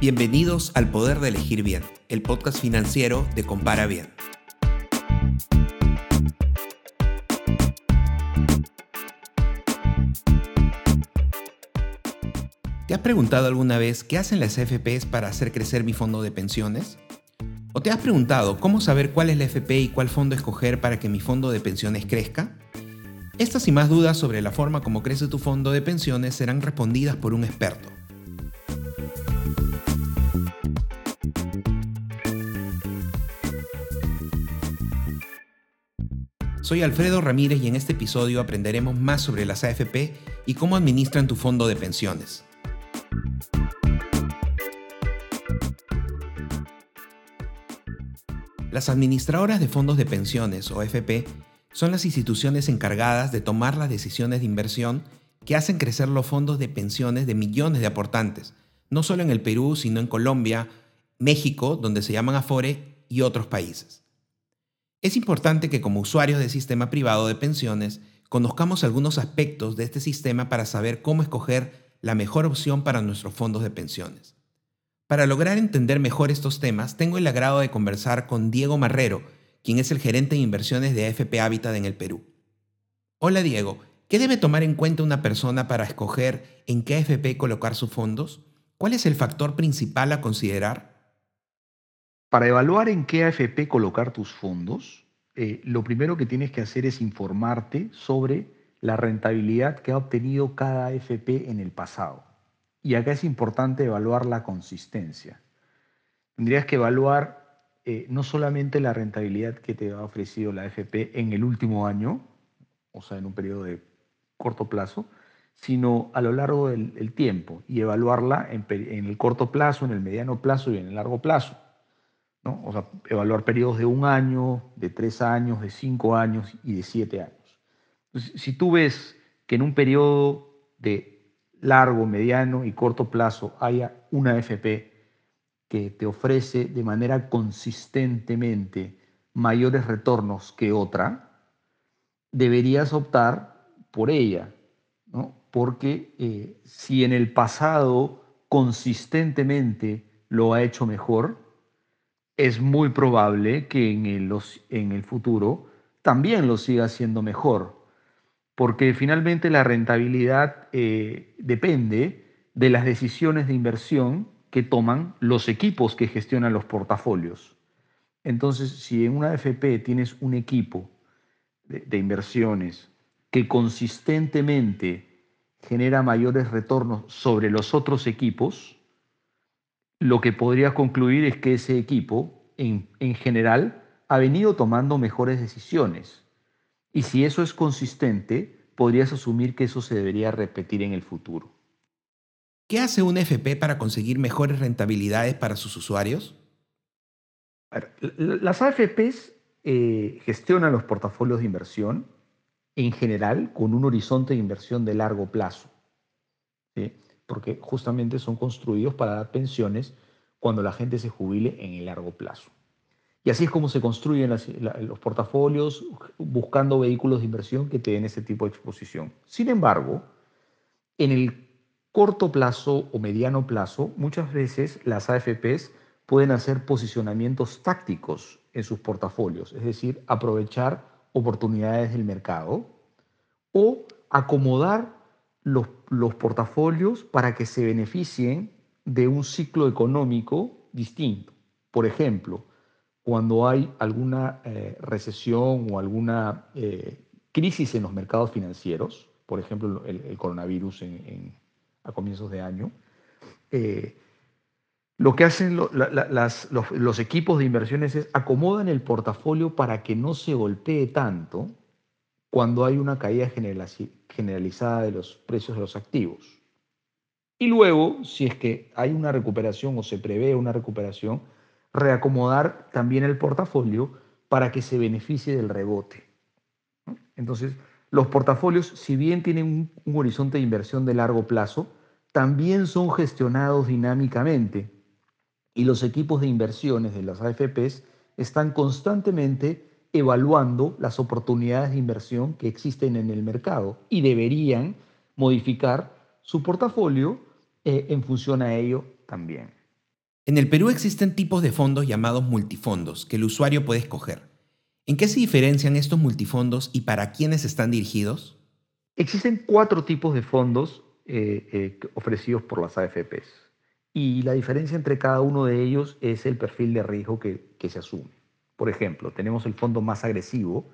Bienvenidos al Poder de Elegir Bien, el podcast financiero de Compara Bien. ¿Te has preguntado alguna vez qué hacen las AFPs para hacer crecer mi fondo de pensiones? ¿O te has preguntado cómo saber cuál es la AFP y cuál fondo escoger para que mi fondo de pensiones crezca? Estas y más dudas sobre la forma como crece tu fondo de pensiones serán respondidas por un experto. Soy Alfredo Ramírez y en este episodio aprenderemos más sobre las AFP y cómo administran tu fondo de pensiones. Las administradoras de fondos de pensiones o AFP son las instituciones encargadas de tomar las decisiones de inversión que hacen crecer los fondos de pensiones de millones de aportantes, no solo en el Perú, sino en Colombia, México, donde se llaman Afore, y otros países. Es importante que como usuarios del sistema privado de pensiones conozcamos algunos aspectos de este sistema para saber cómo escoger la mejor opción para nuestros fondos de pensiones. Para lograr entender mejor estos temas, tengo el agrado de conversar con Diego Marrero, quien es el gerente de inversiones de AFP Habitat en el Perú. Hola Diego, ¿qué debe tomar en cuenta una persona para escoger en qué AFP colocar sus fondos? ¿Cuál es el factor principal a considerar? Para evaluar en qué AFP colocar tus fondos, eh, lo primero que tienes que hacer es informarte sobre la rentabilidad que ha obtenido cada AFP en el pasado. Y acá es importante evaluar la consistencia. Tendrías que evaluar eh, no solamente la rentabilidad que te ha ofrecido la AFP en el último año, o sea, en un periodo de corto plazo, sino a lo largo del tiempo y evaluarla en, el corto plazo, en el mediano plazo y en el largo plazo. O sea, evaluar periodos de un año, de tres años, de cinco años y de siete años. si tú ves que en un periodo de largo, mediano y corto plazo haya una AFP que te ofrece de manera consistentemente mayores retornos que otra, deberías optar por ella, porque eh, si en el pasado consistentemente lo ha hecho mejor, es muy probable que en el, futuro también lo siga haciendo mejor, porque finalmente la rentabilidad eh, depende de las decisiones de inversión que toman los equipos que gestionan los portafolios. Entonces, si en una AFP tienes un equipo de, inversiones que consistentemente genera mayores retornos sobre los otros equipos, lo que podría concluir es que ese equipo, en, en general, ha venido tomando mejores decisiones. Y si eso es consistente, podrías asumir que eso se debería repetir en el futuro. ¿Qué hace un FP para conseguir mejores rentabilidades para sus usuarios? Las AFPs eh, gestionan los portafolios de inversión en general con un horizonte de inversión de largo plazo, porque justamente son construidos para dar pensiones cuando la gente se jubile en el largo plazo. Y así es como se construyen los portafolios buscando vehículos de inversión que te den ese tipo de exposición. Sin embargo, en el corto plazo o mediano plazo, muchas veces las AFPs pueden hacer posicionamientos tácticos en sus portafolios, es decir, aprovechar oportunidades del mercado o acomodar los, portafolios para que se beneficien de un ciclo económico distinto. Por ejemplo, cuando hay alguna eh, recesión o alguna eh, crisis en los mercados financieros, por ejemplo el, coronavirus en a comienzos de año. Eh, lo que hacen los, equipos de inversiones es acomodan el portafolio para que no se golpee tanto cuando hay una caída generalizada de los precios de los activos. Y luego, si es que hay una recuperación o se prevé una recuperación, reacomodar también el portafolio para que se beneficie del rebote. Entonces, los portafolios, si bien tienen un horizonte de inversión de largo plazo, también son gestionados dinámicamente y los equipos de inversiones de las AFPs están constantemente evaluando las oportunidades de inversión que existen en el mercado y deberían modificar su portafolio eh, en función a ello también. En el Perú existen tipos de fondos llamados multifondos que el usuario puede escoger. ¿En qué se diferencian estos multifondos y para quiénes están dirigidos? Existen cuatro tipos de fondos eh, eh, ofrecidos por las AFPs y la diferencia entre cada uno de ellos es el perfil de riesgo que, que se asume. Por ejemplo, tenemos el fondo más agresivo,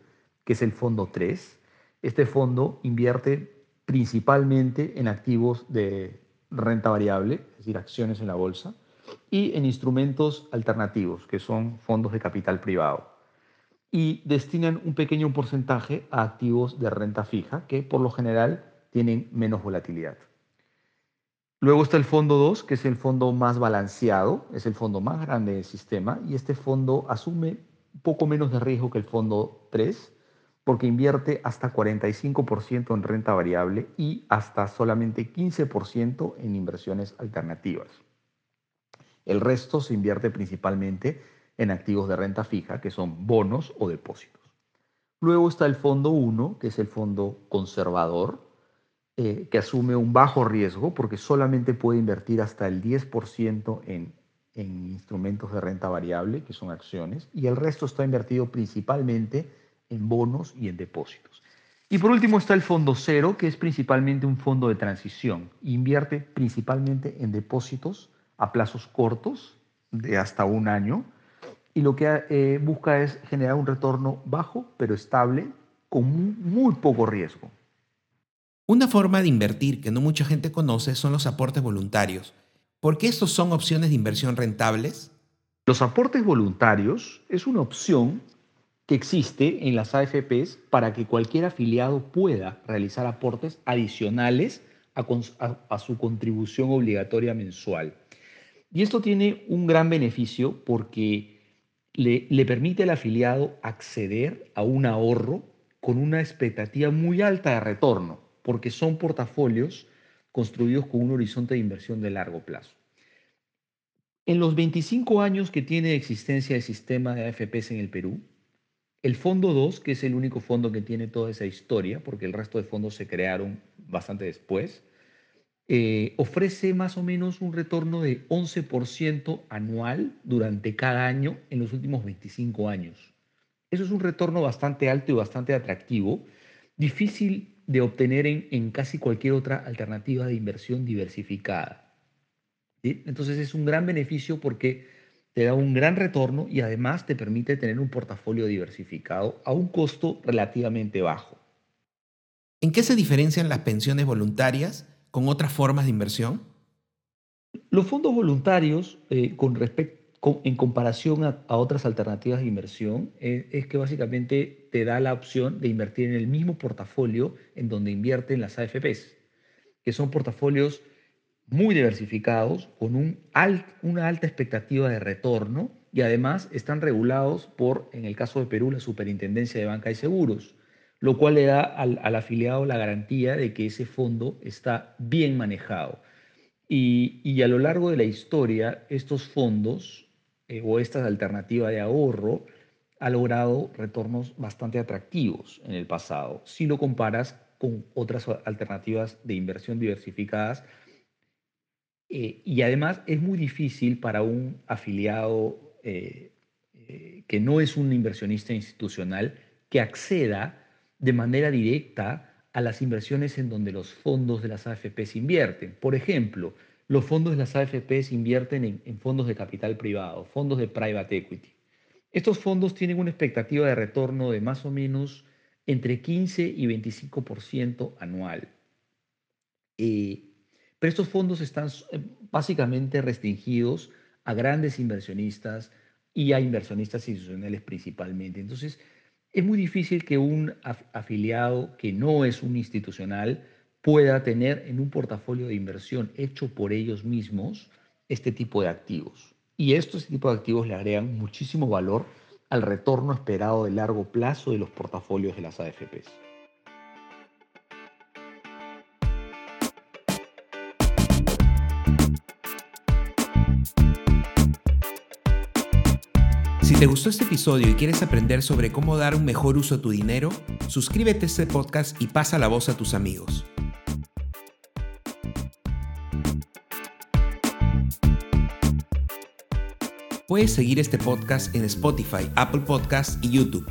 que es el fondo 3. Este fondo invierte principalmente en activos de renta variable, es decir, acciones en la bolsa y en instrumentos alternativos, que son fondos de capital privado. Y destinan un pequeño porcentaje a activos de renta fija, que por lo general tienen menos volatilidad. Luego está el fondo 2, que es el fondo más balanceado, es el fondo más grande del sistema, y este fondo asume poco menos de riesgo que el fondo 3, porque invierte hasta 45% en renta variable y hasta solamente 15% en inversiones alternativas. El resto se invierte principalmente en activos de renta fija, que son bonos o depósitos. Luego está el fondo 1, que es el fondo conservador, eh, que asume un bajo riesgo porque solamente puede invertir hasta el 10% en, en instrumentos de renta variable, que son acciones, y el resto está invertido principalmente en bonos y en depósitos. Y por último está el fondo cero, que es principalmente un fondo de transición. Invierte principalmente en depósitos a plazos cortos, de hasta un año, y lo que eh, busca es generar un retorno bajo, pero estable, con muy, poco riesgo. Una forma de invertir que no mucha gente conoce son los aportes voluntarios. ¿Por qué estos son opciones de inversión rentables? Los aportes voluntarios es una opción que existe en las AFPs para que cualquier afiliado pueda realizar aportes adicionales a su contribución obligatoria mensual. Y esto tiene un gran beneficio porque le, permite al afiliado acceder a un ahorro con una expectativa muy alta de retorno, porque son portafolios construidos con un horizonte de inversión de largo plazo. En los 25 años que tiene existencia el sistema de AFPs en el Perú, el Fondo 2, que es el único fondo que tiene toda esa historia, porque el resto de fondos se crearon bastante después, eh, ofrece más o menos un retorno de 11% anual durante cada año en los últimos 25 años. Eso es un retorno bastante alto y bastante atractivo, difícil de obtener en, casi cualquier otra alternativa de inversión diversificada. Entonces es un gran beneficio porque te da un gran retorno y además te permite tener un portafolio diversificado a un costo relativamente bajo. ¿En qué se diferencian las pensiones voluntarias con otras formas de inversión? Los fondos voluntarios, eh, con en comparación a, otras alternativas de inversión, eh, es que básicamente te da la opción de invertir en el mismo portafolio en donde invierten las AFPs, que son portafolios muy diversificados, con un una alta expectativa de retorno y además están regulados por, en el caso de Perú, la Superintendencia de Banca y Seguros lo cual le da al, afiliado la garantía de que ese fondo está bien manejado. Y, a lo largo de la historia, estos fondos eh, o esta alternativa de ahorro ha logrado retornos bastante atractivos en el pasado, si lo comparas con otras alternativas de inversión diversificadas. Eh, y además es muy difícil para un afiliado eh, que no es un inversionista institucional que acceda de manera directa a las inversiones en donde los fondos de las AFPs invierten. Por ejemplo, los fondos de las AFPs invierten en, fondos de capital privado, fondos de private equity. Estos fondos tienen una expectativa de retorno de más o menos entre 15 y 25% anual. Eh, pero estos fondos están eh, básicamente restringidos a grandes inversionistas y a inversionistas institucionales principalmente. Entonces, es muy difícil que un afiliado que no es un institucional pueda tener en un portafolio de inversión hecho por ellos mismos este tipo de activos. Y estos este tipo de activos le agregan muchísimo valor al retorno esperado de largo plazo de los portafolios de las AFPs. Si te gustó este episodio y quieres aprender sobre cómo dar un mejor uso a tu dinero, suscríbete a este podcast y pasa la voz a tus amigos. Puedes seguir este podcast en Spotify, Apple Podcasts y YouTube.